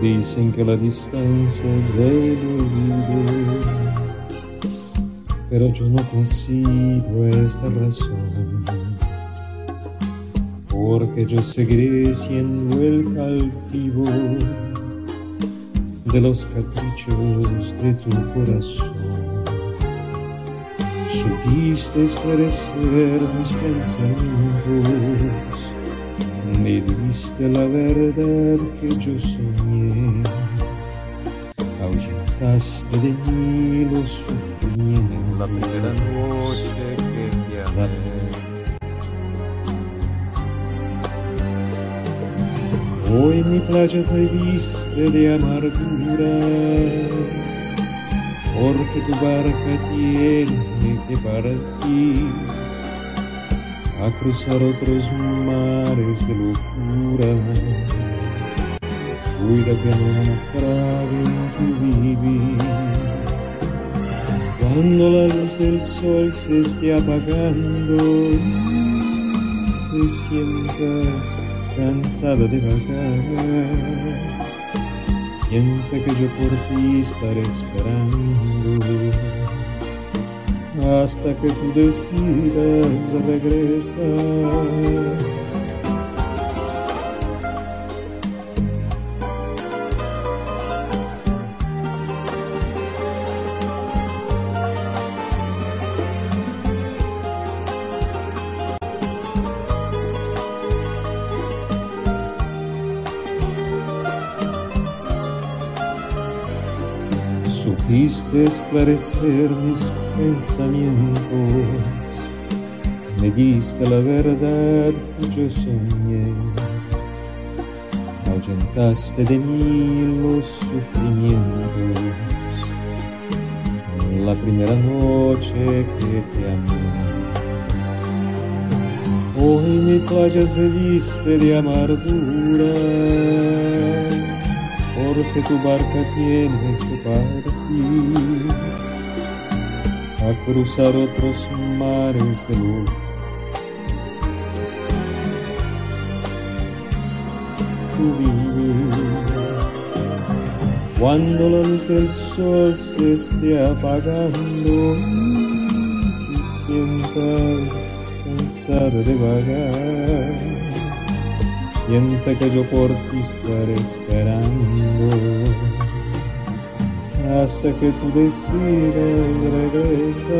Dicen que la distancia es el olvido, pero yo no consigo esta razón, porque yo seguiré siendo el cautivo de los caprichos de tu corazón. Supiste esclarecer mis pensamientos me diste la verdad que yo soñé, ahuyentaste de mí los sufrimientos. La primera noche que te amé. Hoy mi playa te viste de amargura, porque tu barca tiene que partir a cruzar otros mares de locura. Cuida que no naufrague tu vivir. Cuando la luz del sol se esté apagando, te sientas cansada de vagar. Piensa que yo por ti estaré esperando hasta que tú decidas regresar. Supiste esclarecer mis pensamientos, me diste la verdad que yo soñé, ahuyentaste de mí los sufrimientos. En la primera noche que te amé. Hoy mi playa se viste de amargura porque tu barca tiene que partir. A cruzar otros mares de luz. Tu cuando la luz del sol se esté apagando y sientas cansada de vagar. Piensa que yo por ti estaré esperando hasta que tú decidas regresar.